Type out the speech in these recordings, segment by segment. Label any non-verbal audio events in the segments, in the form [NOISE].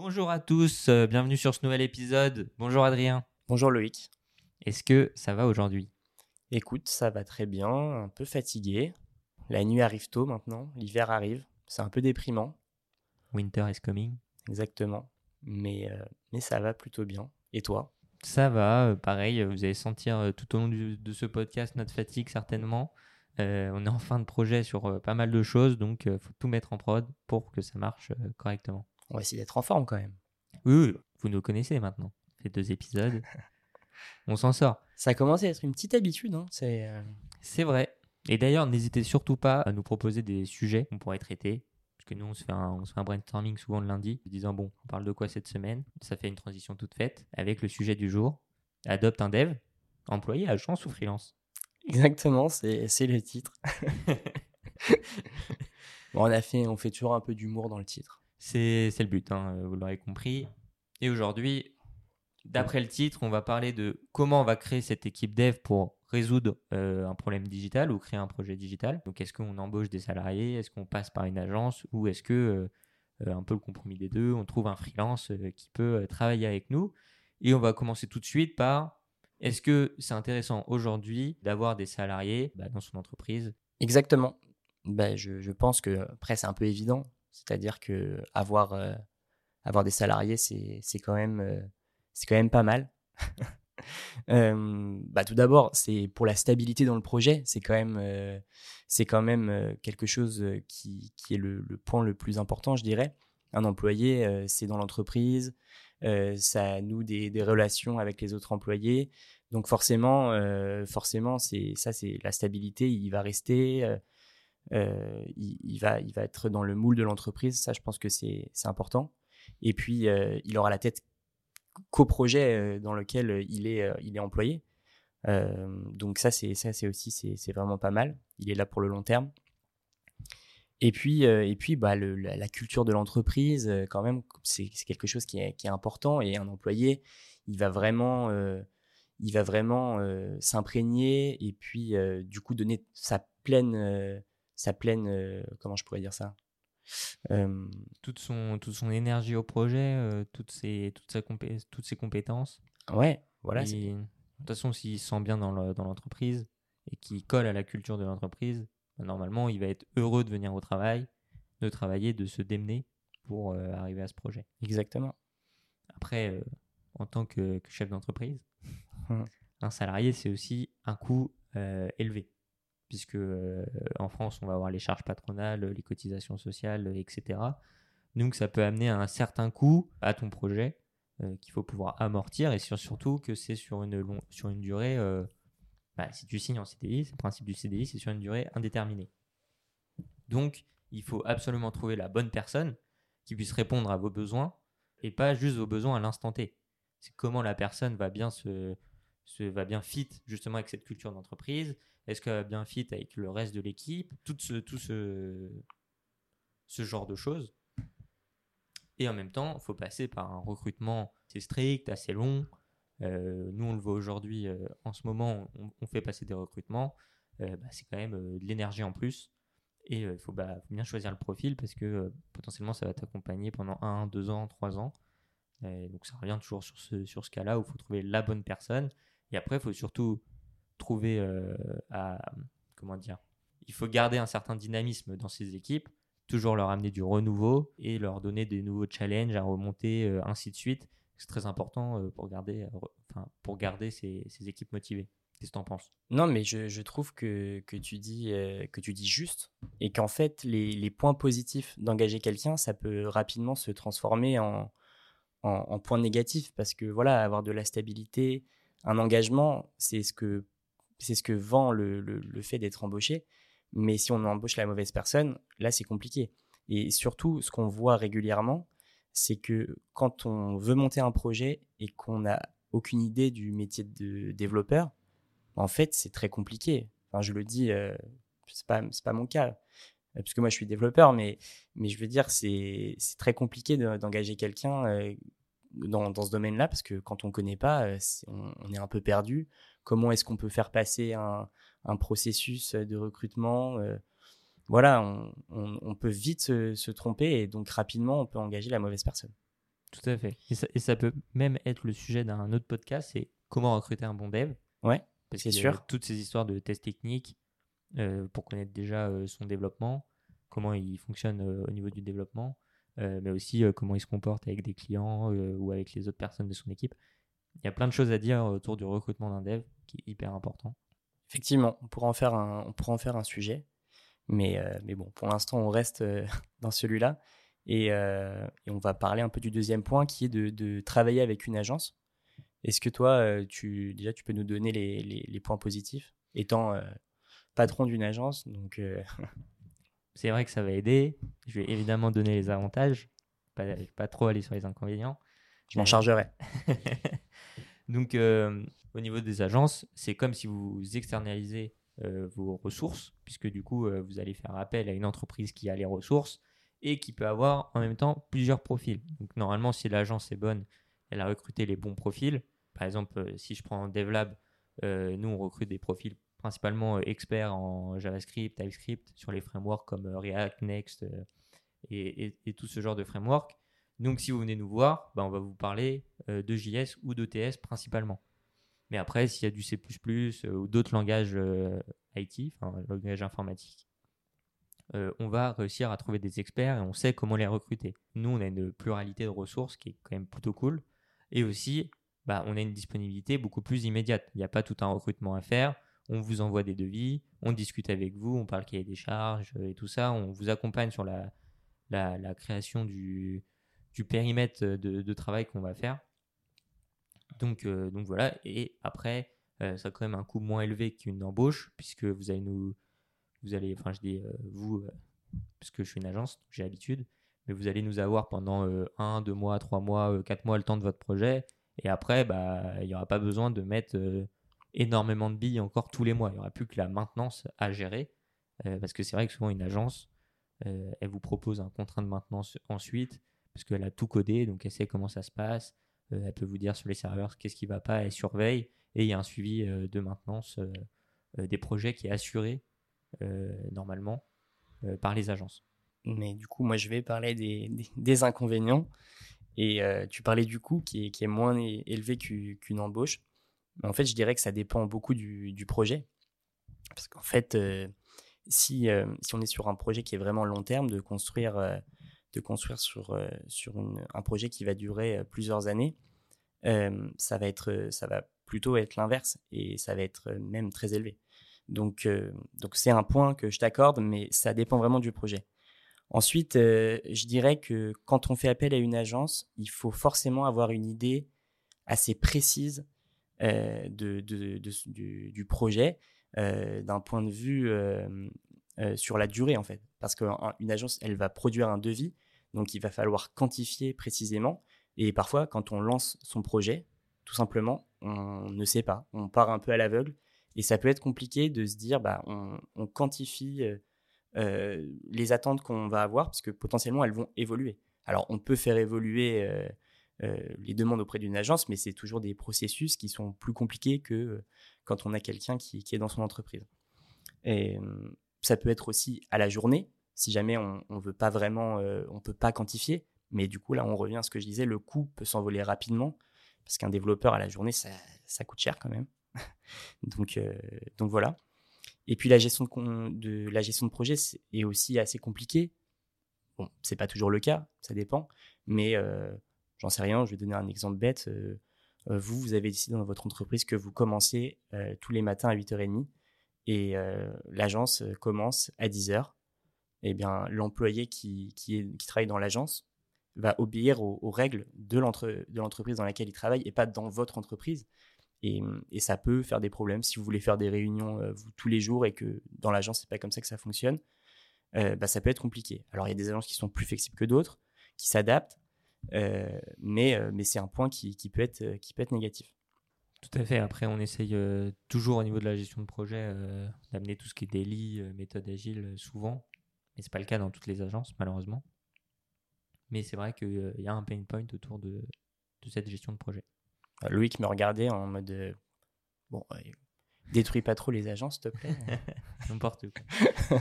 Bonjour à tous, euh, bienvenue sur ce nouvel épisode. Bonjour Adrien. Bonjour Loïc. Est-ce que ça va aujourd'hui? Écoute, ça va très bien, un peu fatigué. La nuit arrive tôt maintenant, l'hiver arrive, c'est un peu déprimant. Winter is coming. Exactement. Mais, euh, mais ça va plutôt bien. Et toi? Ça va, euh, pareil, vous allez sentir tout au long du- de ce podcast notre fatigue certainement. On est en fin de projet sur pas mal de choses, donc il faut tout mettre en prod pour que ça marche correctement. On va essayer d'être en forme quand même. Oui, oui, vous nous connaissez maintenant. Ces deux épisodes, [LAUGHS] on s'en sort. Ça a commencé à être une petite habitude. Hein. C'est, euh, C'est vrai. Et d'ailleurs, n'hésitez surtout pas à nous proposer des sujets qu'on pourrait traiter. Parce que nous, on se, fait un, on se fait un brainstorming souvent le lundi, en disant bon, on parle de quoi cette semaine? Ça fait une transition toute faite avec le sujet du jour. Adopte un dev, employé, agence ou freelance? Exactement, c'est, c'est le titre. [LAUGHS] bon, on, a fait, on fait toujours un peu d'humour dans le titre. C'est le but, hein, vous l'aurez compris. Et aujourd'hui, d'après le titre, on va parler de comment on va créer cette équipe dev pour résoudre euh, un problème digital ou créer un projet digital. Donc, est-ce qu'on embauche des salariés? Est-ce qu'on passe par une agence? Ou est-ce que, euh, euh, un peu le compromis des deux, on trouve un freelance euh, qui peut euh, travailler avec nous? Et on va commencer tout de suite par est-ce que c'est intéressant aujourd'hui d'avoir des salariés bah, dans son entreprise? Exactement. Ben, je, je pense que, après, c'est un peu évident. C'est-à-dire que avoir, euh, avoir des salariés, c'est, quand même, euh, quand même pas mal. [LAUGHS] Bah, tout d'abord, c'est pour la stabilité dans le projet. C'est quand même, euh, c'est quand même quelque chose qui, qui est le, point le plus important, je dirais. Un employé, c'est dans l'entreprise, ça noue des, des relations avec les autres employés. Donc forcément, forcément, c'est ça, c'est la stabilité. Il va rester, euh, il, va, il va être dans le moule de l'entreprise. Ça, je pense que c'est important. Et puis, euh, il aura la tête qu'au projet euh, dans lequel il est, il est employé. Donc ça, c'est ça, c'est aussi, c'est vraiment pas mal. Il est là pour le long terme. Et puis, et puis bah, le- la, culture de l'entreprise, quand même, c'est quelque chose qui est, qui est important. Et un employé, il va vraiment, il va vraiment s'imprégner et puis du coup donner sa pleine, sa pleine, euh, comment je pourrais dire ça Euh, toute son, toute son énergie au projet, euh, toutes, ses, toutes, sa compé- toutes ses compétences Ouais, voilà. Et de toute façon, s'il se sent bien dans le- dans l'entreprise et qu'il colle à la culture de l'entreprise, bah, normalement, il va être heureux de venir au travail, de travailler, de se démener pour euh, arriver à ce projet. Exactement. Après, euh, en tant que, que chef d'entreprise, Mhm. un salarié, c'est aussi un coût euh, élevé. Puisque euh, en France, on va avoir les charges patronales, les cotisations sociales, etc. Donc, ça peut amener à un certain coût à ton projet euh, qu'il faut pouvoir amortir et sur- surtout que c'est sur une, sur une durée. euh, bah, si tu signes en CDI, c'est le principe du CDI, c'est sur une durée indéterminée. Donc, il faut absolument trouver la bonne personne qui puisse répondre à vos besoins et pas juste vos besoins à l'instant T. C'est comment la personne va bien se, se- va bien fit justement avec cette culture d'entreprise? Est-ce qu'elle va bien fit avec le reste de l'équipe? Tout ce, tout ce, ce genre de choses. Et en même temps, il faut passer par un recrutement assez strict, assez long. Euh, nous, on le voit aujourd'hui, euh, en ce moment, on, fait passer des recrutements. Euh, bah, c'est quand même de l'énergie en plus. Et il faut, bah, faut bien choisir le profil parce que potentiellement, ça va t'accompagner pendant 1, 2 ans, 3 ans. Donc, ça revient toujours sur ce, sur ce cas-là où il faut trouver la bonne personne. Et après, il faut surtout trouver euh, à. Comment dire Il faut garder un certain dynamisme dans ces équipes toujours leur amener du renouveau et leur donner des nouveaux challenges à remonter, euh, ainsi de suite. C'est très important euh, pour garder, pour garder ces, équipes motivées. Qu'est-ce que tu en penses? Non, mais je, trouve que, que, tu dis, que tu dis juste et qu'en fait, les, points positifs d'engager quelqu'un, ça peut rapidement se transformer en, en points négatifs parce que voilà, avoir de la stabilité, un engagement, c'est ce que, c'est ce que vend le, le, fait d'être embauché. Mais si on embauche la mauvaise personne, là, c'est compliqué. Et surtout, ce qu'on voit régulièrement, c'est que quand on veut monter un projet et qu'on n'a aucune idée du métier de développeur, en fait, c'est très compliqué. Je le dis, euh, c'est pas, pas mon cas, euh, puisque moi je suis développeur, mais, mais je veux dire, c'est très compliqué de- d'engager quelqu'un euh, dans, dans ce domaine-là, parce que quand on connaît pas, euh, on, on est un peu perdu. Comment est-ce qu'on peut faire passer un, un processus de recrutement euh, Voilà, on, on- on peut vite se, se tromper et donc rapidement, on peut engager la mauvaise personne. Tout à fait. Et ça, et ça peut même être le sujet d'un autre podcast, c'est comment recruter un bon dev. Ouais, Parce C'est sûr. Toutes ces histoires de tests techniques euh, pour connaître déjà euh, son développement, comment il fonctionne au niveau du développement, mais aussi euh, comment il se comporte avec des clients euh, ou avec les autres personnes de son équipe. Il y a plein de choses à dire autour du recrutement d'un dev qui est hyper important. Effectivement, on pourra en faire un, on pourra en faire un sujet. Mais, euh, mais bon, pour l'instant, on reste euh, [LAUGHS] dans celui-là. Et, euh, on va parler un peu du deuxième point qui est de, travailler avec une agence. Est-ce que toi, euh, tu, déjà, tu peux nous donner les, les- les points positifs Étant euh, patron d'une agence, donc euh, [LAUGHS] C'est vrai que ça va aider. Je vais évidemment donner les avantages, pas, pas trop aller sur les inconvénients. je m'en chargerai. [LAUGHS] Donc, euh, au niveau des agences, c'est comme si vous externalisez euh, vos ressources, puisque du coup, euh, vous allez faire appel à une entreprise qui a les ressources et qui peut avoir en même temps plusieurs profils. Donc, normalement, si l'agence est bonne, elle a recruté les bons profils. Par exemple, si je prends DevLab, nous, on recrute des profils principalement euh, experts en JavaScript, TypeScript, sur les frameworks comme euh, React, Next euh, et, tout ce genre de framework. Donc, si vous venez nous voir, bah, on va vous parler de JS ou de TS principalement. Mais après, s'il y a du C++ ou d'autres langages IT, enfin langage informatique, euh, on va réussir à trouver des experts et on sait comment les recruter. Nous, on a une pluralité de ressources qui est quand même plutôt cool. Et aussi, bah, on a une disponibilité beaucoup plus immédiate. Il n'y a pas tout un recrutement à faire. On vous envoie des devis, on discute avec vous, on parle qu'il y a des charges et tout ça. On vous accompagne sur la, création du, périmètre de, travail qu'on va faire. Donc, euh, donc voilà. Et après, euh, ça a quand même un coût moins élevé qu'une embauche, puisque vous allez nous. Vous allez, enfin, je dis euh, vous, parce que je suis une agence, j'ai l'habitude, mais vous allez nous avoir pendant un, deux mois, trois mois, quatre mois le temps de votre projet. Et après, bah, il n'y aura pas besoin de mettre énormément de billes encore tous les mois. Il n'y aura plus que la maintenance à gérer. euh, parce que c'est vrai que souvent, une agence, euh, elle vous propose un contrat de maintenance ensuite, parce qu'elle a tout codé, donc elle sait comment ça se passe. Euh, elle peut vous dire sur les serveurs qu'est-ce qui ne va pas, elle surveille. Et il y a un suivi de maintenance des projets qui est assuré normalement par les agences. Mais du coup, moi, je vais parler des, inconvénients. Et tu parlais du coût qui est, moins élevé qu'u- qu'une embauche. Mais en fait, je dirais que ça dépend beaucoup du, projet. Parce qu'en fait, euh, si, euh, si on est sur un projet qui est vraiment long terme, de construire, euh, de construire sur, un projet qui va durer plusieurs années, ça, va plutôt être l'inverse et ça va être même très élevé. Donc, c'est un point que je t'accorde, mais ça dépend vraiment du projet. Ensuite, je dirais que quand on fait appel à une agence, il faut forcément avoir une idée assez précise euh, de, du, projet euh, d'un point de vue euh, sur la durée en fait. Parce qu'une agence, elle va produire un devis, donc il va falloir quantifier précisément. Et parfois, quand on lance son projet, tout simplement, on ne sait pas. On part un peu à l'aveugle. Et ça peut être compliqué de se dire, bah, on, quantifie les attentes qu'on va avoir, parce que potentiellement, elles vont évoluer. Alors, on peut faire évoluer les demandes auprès d'une agence, mais c'est toujours des processus qui sont plus compliqués que euh, quand on a quelqu'un qui, est dans son entreprise. Et euh, ça peut être aussi à la journée, si jamais on ne veut pas vraiment, euh, on peut pas quantifier. Mais du coup, là, on revient à ce que je disais, le coût peut s'envoler rapidement, parce qu'un développeur à la journée, ça, coûte cher quand même. [LAUGHS] donc, euh, donc voilà. Et puis la gestion de, la gestion de projet est aussi assez compliquée. Bon, c'est pas toujours le cas, ça dépend. Mais euh, j'en sais rien. Je vais donner un exemple bête. Euh, euh, vous, vous avez décidé dans votre entreprise que vous commencez euh, tous les matins à 8h30 et l'agence commence à 10h. Eh bien, l'employé qui, qui, travaille dans l'agence va obéir aux, règles de l'entre- de l'entreprise dans laquelle il travaille et pas dans votre entreprise. Et, ça peut faire des problèmes si vous voulez faire des réunions tous les jours et que dans l'agence, c'est pas comme ça que ça fonctionne. bah, ça peut être compliqué. Alors, il y a des agences qui sont plus flexibles que d'autres, qui s'adaptent, mais, euh, mais c'est un point qui, qui peut être, euh, qui peut être négatif. Tout à fait. Après, on essaye euh, toujours au niveau de la gestion de projet euh, d'amener tout ce qui est daily, euh, méthode agile, euh, souvent. Mais c'est pas le cas dans toutes les agences, malheureusement. Mais c'est vrai qu'il y a un pain point autour de, de cette gestion de projet. Euh, Loïc me regardait en mode euh, bon, euh, détruis pas trop les agences, s'il te plaît. [LAUGHS] N'importe quoi. [LAUGHS]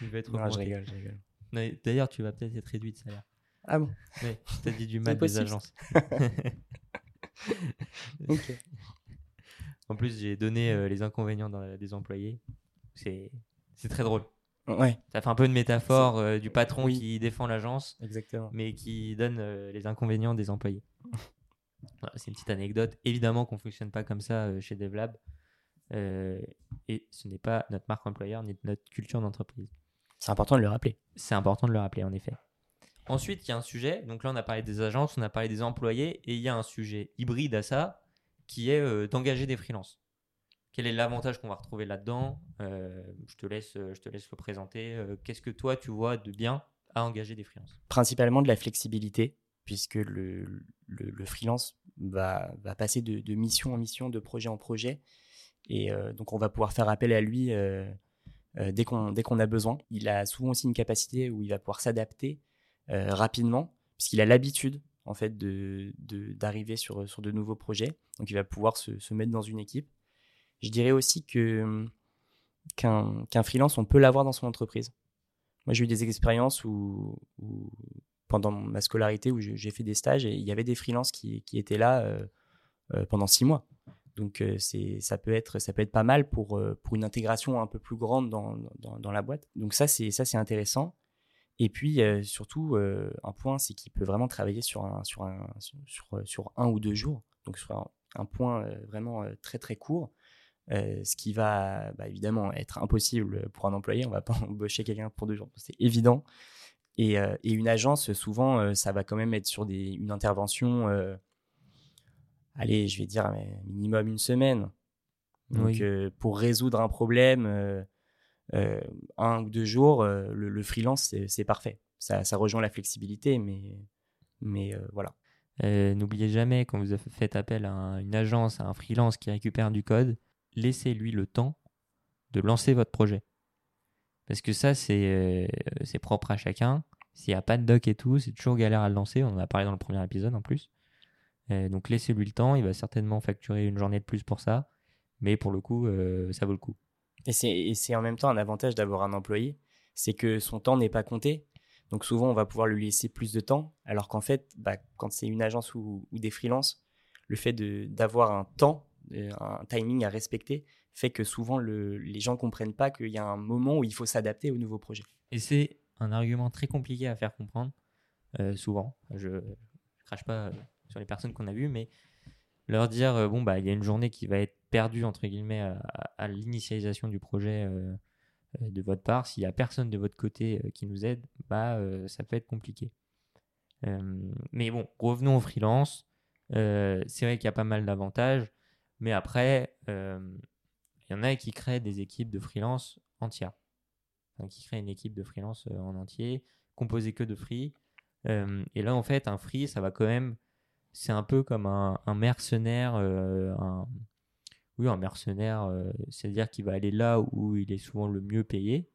Il va être non, je rigole, je rigole. D'ailleurs, tu vas peut-être être réduit de salaire. Ah bon Oui, tu as dit du mal des agences. [LAUGHS] [LAUGHS] ok. En plus, j'ai donné euh, les inconvénients des employés. C'est très drôle. Ouais. Ça fait un peu une métaphore euh, du patron qui défend l'agence, Exactement. mais qui donne euh, les inconvénients des employés. [LAUGHS] c'est une petite anecdote. Évidemment qu'on ne fonctionne pas comme ça chez DevLab. et ce n'est pas notre marque employeur ni notre culture d'entreprise. C'est important de le rappeler. C'est important de le rappeler, en effet. Ensuite, il y a un sujet. Donc là, on a parlé des agences, on a parlé des employés, et il y a un sujet hybride à ça, qui est euh, d'engager des freelances. Quel est l'avantage qu'on va retrouver là-dedans? Euh, je, te laisse, je te laisse le présenter. Euh, qu'est-ce que toi, tu vois de bien à engager des freelances? Principalement de la flexibilité, puisque le, le, freelance va, va passer de, de, mission en mission, de projet en projet. Et donc, on va pouvoir faire appel à lui dès qu'on a besoin. Il a souvent aussi une capacité où il va pouvoir s'adapter euh, rapidement, puisqu'il a l'habitude en fait de d'arriver sur, sur de nouveaux projets. Donc il va pouvoir se, se, mettre dans une équipe. Je dirais aussi que qu'un freelance, on peut l'avoir dans son entreprise. Moi, j'ai eu des expériences où, pendant ma scolarité, où j'ai fait des stages, et il y avait des freelances qui, qui étaient là euh, euh, pendant six mois. Donc, ça, peut être, ça peut être pas mal pour, pour une intégration un peu plus grande dans, dans, dans la boîte. Donc, ça, c'est intéressant. Et puis surtout, un point, c'est qu'il peut vraiment travailler sur un, sur, un, sur, sur un ou deux jours, donc sur un, point vraiment très très court, ce qui va bah, évidemment être impossible pour un employé. On ne va pas [LAUGHS] embaucher quelqu'un pour deux jours, c'est évident. Et, et, une agence, souvent, ça va quand même être sur des, une intervention, allez, je vais dire minimum une semaine. Donc, pour résoudre un problème, euh, un ou deux jours, euh, le, freelance, c'est parfait. Ça, rejoint la flexibilité, mais, mais euh, voilà. N'oubliez jamais, quand vous faites appel à une agence, à un freelance qui récupère du code, laissez-lui le temps de lancer votre projet. Parce que ça, c'est propre à chacun. S'il n'y a pas de doc et tout, c'est toujours galère à le lancer. On en a parlé dans le premier épisode en plus. donc laissez-lui le temps. Il va certainement facturer une journée de plus pour ça. Mais pour le coup, ça vaut le coup. Et c'est en même temps un avantage d'avoir un employé, c'est que son temps n'est pas compté. Donc souvent, on va pouvoir lui laisser plus de temps, alors qu'en fait, bah, quand c'est une agence ou, des freelances, le fait d'avoir un temps, euh, un timing à respecter, fait que souvent les gens ne comprennent pas qu'il y a un moment où il faut s'adapter au nouveau projet. Et c'est un argument très compliqué à faire comprendre, euh, souvent. Je ne crache pas euh, sur les personnes qu'on a vues, mais leur dire, bon, bah, il y a une journée qui va être perdu entre guillemets à, l'initialisation du projet euh, euh, de votre part, s'il n'y a personne de votre côté euh, qui nous aide, bah, ça peut être compliqué. mais bon, revenons au freelance. c'est vrai qu'il y a pas mal d'avantages, mais après, il y en a qui créent des équipes de freelance entières. qui créent une équipe de freelance en entier, composée que de free. et là, en fait, un free, ça va quand même. C'est un peu comme un, un mercenaire, un, oui, un mercenaire, euh, c'est-à-dire qu'il va aller là où il est souvent le mieux payé.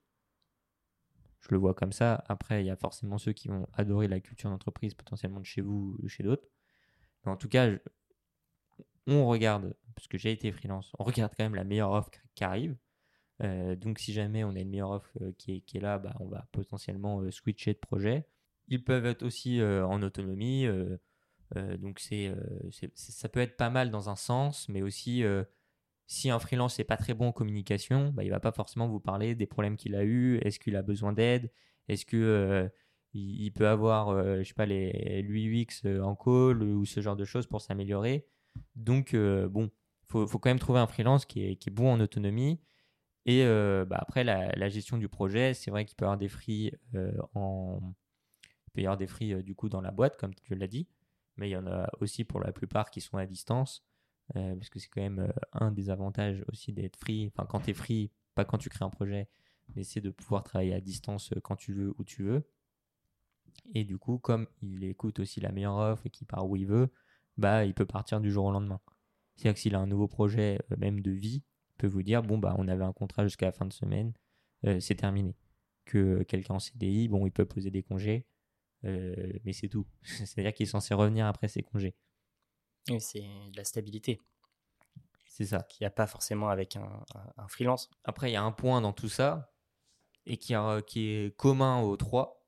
Je le vois comme ça. Après, il y a forcément ceux qui vont adorer la culture d'entreprise, potentiellement de chez vous ou chez d'autres. Mais en tout cas, on regarde, parce que j'ai été freelance, on regarde quand même la meilleure offre qui arrive. Euh, donc, si jamais on a une meilleure offre euh, qui, est, là, bah, on va potentiellement switcher de projet. Ils peuvent être aussi en autonomie. donc, c'est, ça peut être pas mal dans un sens, mais aussi si un freelance n'est pas très bon en communication, bah, il va pas forcément vous parler des problèmes qu'il a eu, est-ce qu'il a besoin d'aide, est-ce que euh, peut avoir, euh, je sais pas, les l'UX euh, en call ou ce genre de choses pour s'améliorer. Donc bon, faut, faut quand même trouver un freelance qui est, bon en autonomie. Et bah, après la, gestion du projet, c'est vrai qu'il peut y avoir des free en, il peut y avoir des du coup dans la boîte comme tu l'as dit, mais il y en a aussi pour la plupart qui sont à distance. Euh, parce que c'est quand même euh, un des avantages aussi d'être free. Enfin, quand tu es free, pas quand tu crées un projet, mais c'est de pouvoir travailler à distance euh, quand tu veux, où tu veux. Et du coup, comme il écoute aussi la meilleure offre et qu'il part où il veut, bah, il peut partir du jour au lendemain. C'est-à-dire que s'il a un nouveau projet, même de vie, il peut vous dire bon, bah, on avait un contrat jusqu'à la fin de semaine, c'est terminé. Que quelqu'un en CDI, bon, il peut poser des congés, mais c'est tout. [LAUGHS] C'est-à-dire qu'il est censé revenir après ses congés c'est de la stabilité. C'est ça. Qu'il n'y a pas forcément avec un, freelance. Après, il y a un point dans tout ça, et qui, qui est commun aux trois,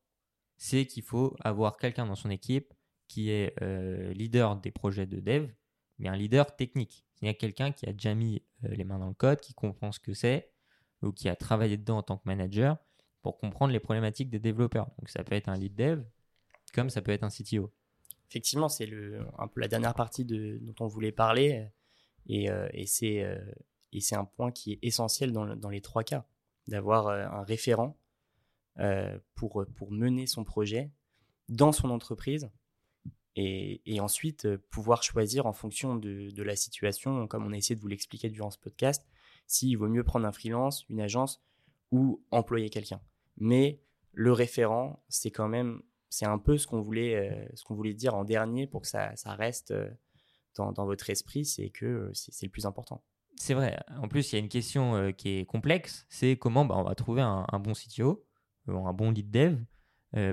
c'est qu'il faut avoir quelqu'un dans son équipe qui est euh, leader des projets de dev, mais un leader technique. C'est-à-dire quelqu'un qui a déjà mis euh, les mains dans le code, qui comprend ce que c'est, ou qui a travaillé dedans en tant que manager pour comprendre les problématiques des développeurs. Donc ça peut être un lead dev, comme ça peut être un CTO. Effectivement, c'est un peu la dernière partie de, dont on voulait parler, et, euh, et c'est un point qui est essentiel dans, dans les trois cas, d'avoir un référent pour, pour mener son projet dans son entreprise et, ensuite euh, pouvoir choisir en fonction de, la situation, comme on a essayé de vous l'expliquer durant ce podcast, s'il vaut mieux prendre un freelance, une agence ou employer quelqu'un. Mais le référent, c'est quand même, c'est un peu ce qu'on voulait, euh, ce qu'on voulait dire en dernier pour que ça, reste euh, dans, votre esprit, c'est que c'est le plus important. C'est vrai. En plus, il y a une question qui est complexe, c'est comment bah, on va trouver un, bon CTO, un bon lead dev,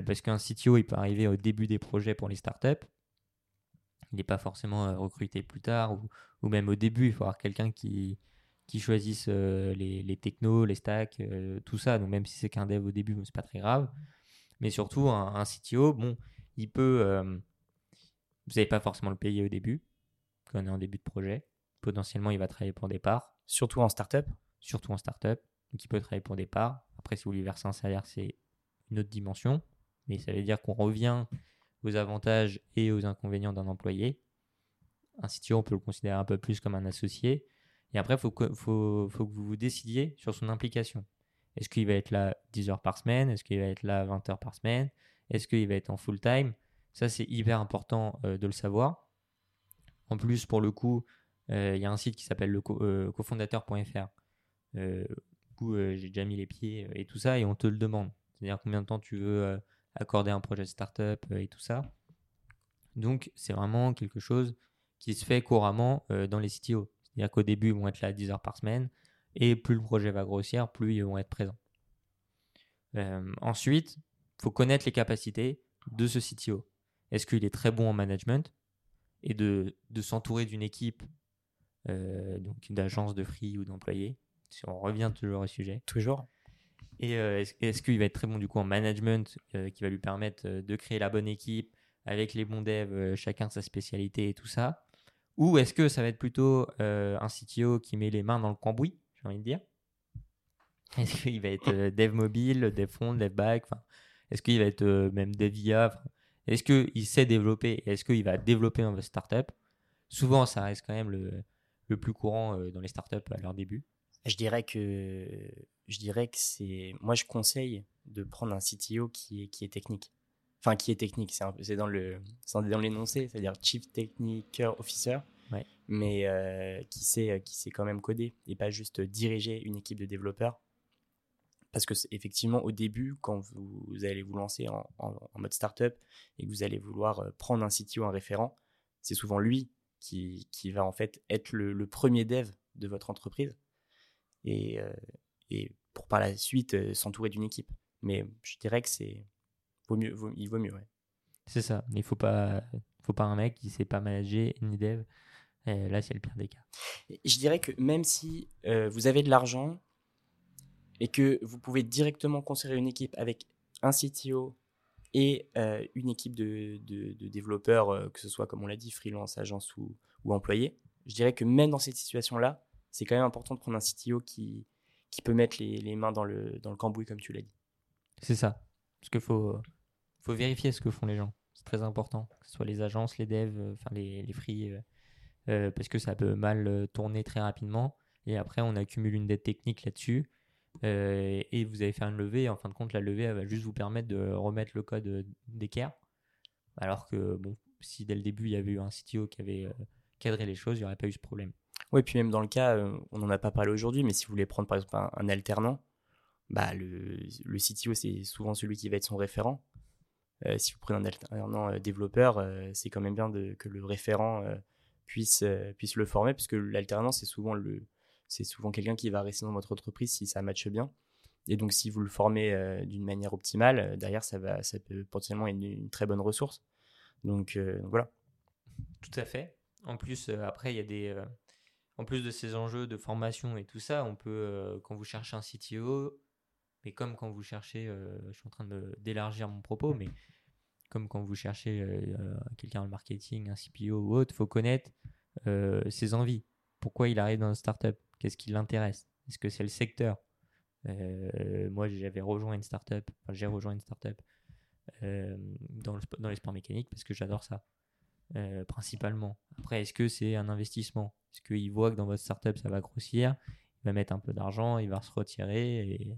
parce qu'un CTO, il peut arriver au début des projets pour les startups, il n'est pas forcément euh, recruté plus tard ou, même au début. Il faut avoir quelqu'un qui, qui choisisse euh, les, les, technos, les stacks, euh, tout ça. Donc même si c'est qu'un dev au début, c'est pas très grave. Mais surtout, un, CTO, bon, il peut. vous n'allez pas forcément le payer au début, quand on est en début de projet. Potentiellement, il va travailler pour des parts. Surtout en startup. Surtout en startup. Donc il peut travailler pour des parts. Après, si vous lui versez un salaire, c'est une autre dimension. Mais ça veut dire qu'on revient aux avantages et aux inconvénients d'un employé. Un CTO, on peut le considérer un peu plus comme un associé. Et après, il faut que, faut, faut que vous vous décidiez sur son implication. Est-ce qu'il va être là 10 heures par semaine? Est-ce qu'il va être là 20 heures par semaine? Est-ce qu'il va être en full time? Ça, c'est hyper important euh, de le savoir. En plus, pour le coup, euh, il y a un site qui s'appelle le euh, cofondateur.fr. où j'ai déjà mis les pieds et tout ça, et on te le demande. C'est-à-dire combien de temps tu veux accorder un projet de startup euh, et tout ça. Donc, c'est vraiment quelque chose qui se fait couramment euh, dans les CTO. C'est-à-dire qu'au début, ils vont être là 10 heures par semaine, et plus le projet va grossir, plus ils vont être présents. Euh, ensuite, il faut connaître les capacités de ce CTO. Est-ce qu'il est très bon en management et de, de s'entourer d'une équipe donc d'agence de free ou d'employés Si on revient toujours au sujet. Toujours. Et euh, est-ce, qu'il va être très bon du coup en management euh, qui va lui permettre euh, de créer la bonne équipe avec les bons devs, chacun sa spécialité et tout ça? Ou est-ce que ça va être plutôt un CTO qui met les mains dans le cambouis, envie de dire Est-ce qu'il va être dev mobile, dev front, dev back Est-ce qu'il va être même dev IA Est-ce qu'il sait développer Est-ce qu'il va développer dans votre startup? Souvent, ça reste quand même le, le plus courant dans les startups à leur début. Je dirais que je dirais que c'est moi je conseille de prendre un CTO qui est qui est technique. Enfin qui est technique, c'est dans le dans l'énoncé, c'est-à-dire Chief Technical Officer. Mais euh, qui sait qui sait quand même coder et pas juste diriger une équipe de développeurs. Parce que effectivement au début quand vous, allez vous lancer en, en, mode startup et que vous allez vouloir euh, prendre un CTO un référent, c'est souvent lui qui, qui, va en fait être le, le premier dev de votre entreprise et, euh, et pour par la suite euh, s'entourer d'une équipe. Mais je dirais que c'est vaut mieux, il vaut mieux. Ouais. C'est ça. Il faut pas, faut pas un mec qui sait pas manager ni dev. Et là, c'est le pire des cas. Je dirais que même si euh, vous avez de l'argent et que vous pouvez directement construire une équipe avec un CTO et une équipe de, de, développeurs, que ce soit, comme on l'a dit, freelance, agence ou, ou employé, je dirais que même dans cette situation-là, c'est quand même important de prendre un CTO qui, qui peut mettre les, les mains dans le, dans le cambouis, comme tu l'as dit. C'est ça. Parce qu'il faut, faut vérifier ce que font les gens. C'est très important. Que ce soit les agences, les devs, euh, enfin les, les free, euh, euh, parce que ça peut mal tourner très rapidement. Et après, on accumule une dette technique là-dessus. et vous allez faire une levée. Et en fin de compte, la levée, elle va juste vous permettre de remettre le code d'équerre. Alors que, bon, si dès le début, il y avait eu un CTO qui avait cadré les choses, il n'y aurait pas eu ce problème. Oui, puis même dans le cas, euh, on n'en a pas parlé aujourd'hui, mais si vous voulez prendre par exemple un, alternant, bah le, CTO, c'est souvent celui qui va être son référent. Euh, si vous prenez un alternant euh, développeur, c'est quand même bien que le référent puisse, puisse le former, parce que l'alternant, c'est souvent, le, c'est souvent quelqu'un qui va rester dans votre entreprise si ça matche bien. Et donc, si vous le formez d'une manière optimale, derrière, ça, va, ça peut potentiellement être une, très bonne ressource. Donc, voilà. Tout à fait. En plus, après, il y a des en plus de ces enjeux de formation et tout ça, on peut, euh, quand vous cherchez un CTO, Mais comme quand vous cherchez, euh, je suis en train d'élargir mon propos, mais comme quand vous cherchez euh, quelqu'un en marketing, un CPO ou autre, il faut connaître ses envies. Pourquoi il arrive dans une startup? Qu'est-ce qui l'intéresse? Est-ce que c'est le secteur? Moi, j'avais rejoint une startup, enfin, j'ai rejoint une startup dans, le, dans les sports mécaniques parce que j'adore ça. principalement. Après, est-ce que c'est un investissement? Est-ce qu'il voit que dans votre startup ça va grossir Il va mettre un peu d'argent, il va se retirer et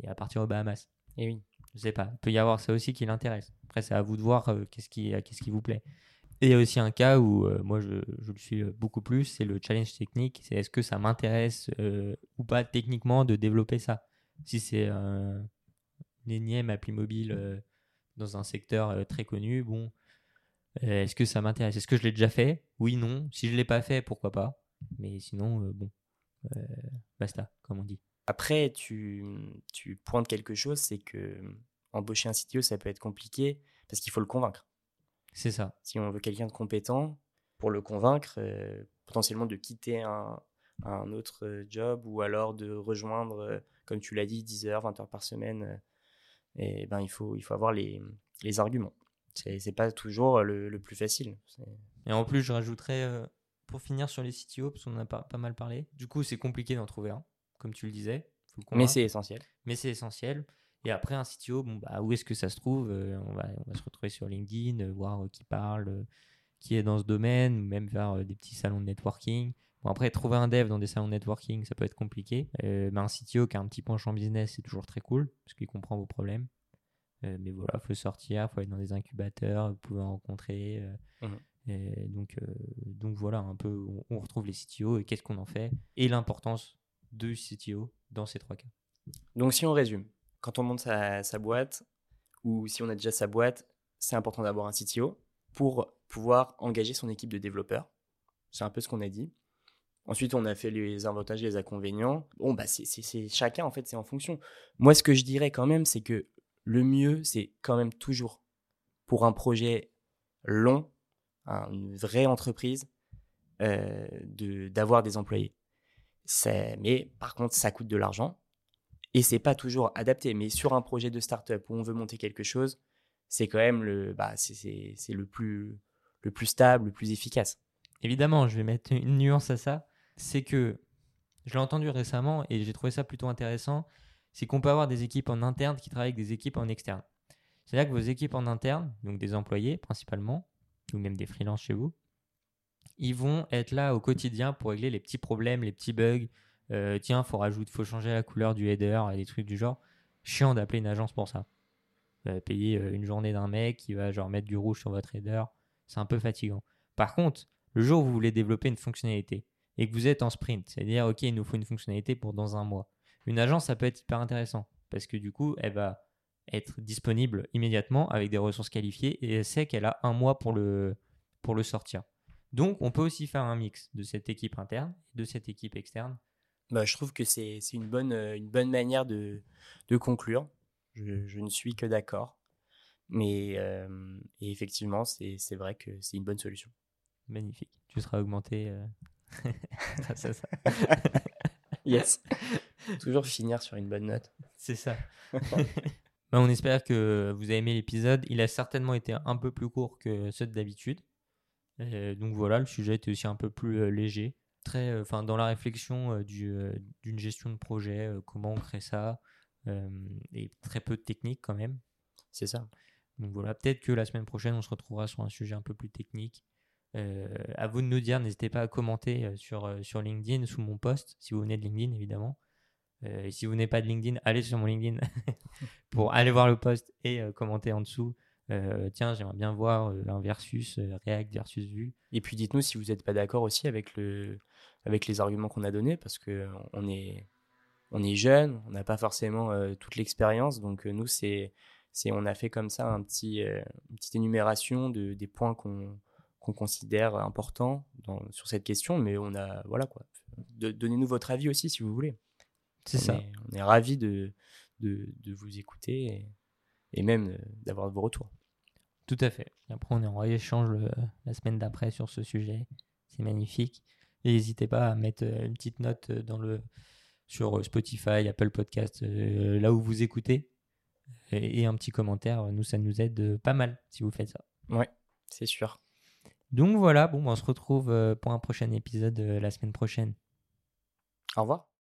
et à partir aux Bahamas? Et oui. Je sais pas. Il peut y avoir ça aussi qui l'intéresse. Après, c'est à vous de voir euh, qu'est-ce qui, euh, qui vous plaît. Et il y a aussi un cas où euh, moi je, le suis beaucoup plus, c'est le challenge technique. C'est est-ce que ça m'intéresse ou pas techniquement de développer ça? Si c'est un énième appli mobile dans un secteur très connu, bon, est-ce que ça m'intéresse? Est-ce que je l'ai déjà fait? Oui, non. Si je l'ai pas fait, pourquoi pas? Mais sinon, bon, basta, comme on dit. Après, tu, tu pointes quelque chose, c'est que embaucher un CTO, ça peut être compliqué parce qu'il faut le convaincre. C'est ça. Si on veut quelqu'un de compétent, pour le convaincre, euh, potentiellement de quitter un, un, autre job ou alors de rejoindre, euh, comme tu l'as dit, 10 heures, 20 heures par semaine, euh, et ben, il, faut, il faut avoir les, les arguments. C'est pas toujours le, le, plus facile. Et en plus, je rajouterais, pour finir sur les CTO, parce qu'on a pas, pas mal parlé, du coup, c'est compliqué d'en trouver un comme tu le disais. Mais c'est essentiel. Mais c'est essentiel. Et après, un CTO, bon, bah, où est-ce que ça se trouve euh, on, va, on va se retrouver sur LinkedIn, euh, voir euh, qui parle, qui est dans ce domaine, ou même faire des petits salons de networking. Bon, après, trouver un dev dans des salons de networking, ça peut être compliqué. mais un CTO qui a un petit penchant business, c'est toujours très cool, parce qu'il comprend vos problèmes. mais voilà, il faut sortir, il faut être dans des incubateurs, vous pouvez en rencontrer. Mmh. Et donc, donc voilà, un peu, on, on retrouve les CTO et qu'est-ce qu'on en fait, et l'importance de CTO dans ces trois cas. Donc si on résume, quand on monte sa, boîte ou si on a déjà sa boîte, c'est important d'avoir un CTO pour pouvoir engager son équipe de développeurs. C'est un peu ce qu'on a dit. Ensuite, on a fait les avantages et les inconvénients. Bon, bah, c'est chacun, en fait, c'est en fonction. Moi, ce que je dirais quand même, c'est que le mieux, c'est quand même toujours, pour un projet long, une vraie entreprise, euh, d'avoir des employés mais par contre, ça coûte de l'argent et c'est pas toujours adapté. Mais sur un projet de start-up où on veut monter quelque chose, c'est quand même le, bah, c'est, le plus, le plus stable, le plus efficace. Évidemment, je vais mettre une nuance à ça. C'est que je l'ai entendu récemment et j'ai trouvé ça plutôt intéressant. C'est qu'on peut avoir des équipes en interne qui travaillent avec des équipes en externe. C'est-à-dire que vos équipes en interne, donc des employés principalement, ou même des freelances chez vous, ils vont être là au quotidien pour régler les petits problèmes, les petits bugs. Euh, tiens, faut rajouter, faut changer la couleur du header et des trucs du genre. Chiant d'appeler une agence pour ça. payer euh, une journée d'un mec qui va genre mettre du rouge sur votre header, c'est un peu fatigant. Par contre, le jour où vous voulez développer une fonctionnalité et que vous êtes en sprint, c'est-à-dire ok, il nous faut une fonctionnalité pour dans un mois. Une agence, ça peut être hyper intéressant parce que du coup, elle va être disponible immédiatement avec des ressources qualifiées et elle sait qu'elle a un mois pour le, pour le sortir. Donc, on peut aussi faire un mix de cette équipe interne et de cette équipe externe. Bah, je trouve que c'est une bonne, euh, une bonne manière de, de conclure. Je, je, ne suis que d'accord. Mais euh, effectivement, c'est vrai que c'est une bonne solution. Magnifique. Tu seras augmenté euh, [LAUGHS] ça. [LAUGHS] yes. Toujours finir sur une bonne note. C'est ça. [LAUGHS] Bah, on espère que vous avez aimé l'épisode. Il a certainement été un peu plus court que ceux d'habitude donc voilà, le sujet était aussi un peu plus euh, léger, très, euh, enfin dans la réflexion euh, d'une gestion de projet, comment on crée ça, et très peu de technique quand même. C'est ça. Donc voilà, peut-être que la semaine prochaine, on se retrouvera sur un sujet un peu plus technique. à vous de nous dire, n'hésitez pas à commenter sur, sur LinkedIn, sous mon post, si vous venez de LinkedIn évidemment. et si vous n'êtes pas de LinkedIn, allez sur mon LinkedIn [LAUGHS] pour aller voir le post et commenter en dessous euh, tiens, j'aimerais bien voir euh, un versus euh, React versus Vue. Et puis dites-nous si vous n'êtes pas d'accord aussi avec, le, avec les arguments qu'on a donnés, parce qu'on on est, on est jeune, on n'a pas forcément toute l'expérience, donc nous, c'est, c'est, on a fait comme ça un petit, une petite énumération de, des points qu'on, qu'on considère importants dans, sur cette question, mais on a, voilà quoi, donnez-nous votre avis aussi si vous voulez. C'est ça. on est ravis de, de, de vous écouter. Et et même d'avoir vos retours. Tout à fait. après, on est en échange la semaine d'après sur ce sujet. C'est magnifique. Et n'hésitez pas à mettre euh, une petite note euh, dans le, sur Spotify, Apple Podcast, là où vous écoutez. Et, et, un petit commentaire, nous, ça nous aide pas mal si vous faites ça. Ouais, c'est sûr. Donc voilà, bon, on se retrouve pour un prochain épisode la semaine prochaine. Au revoir.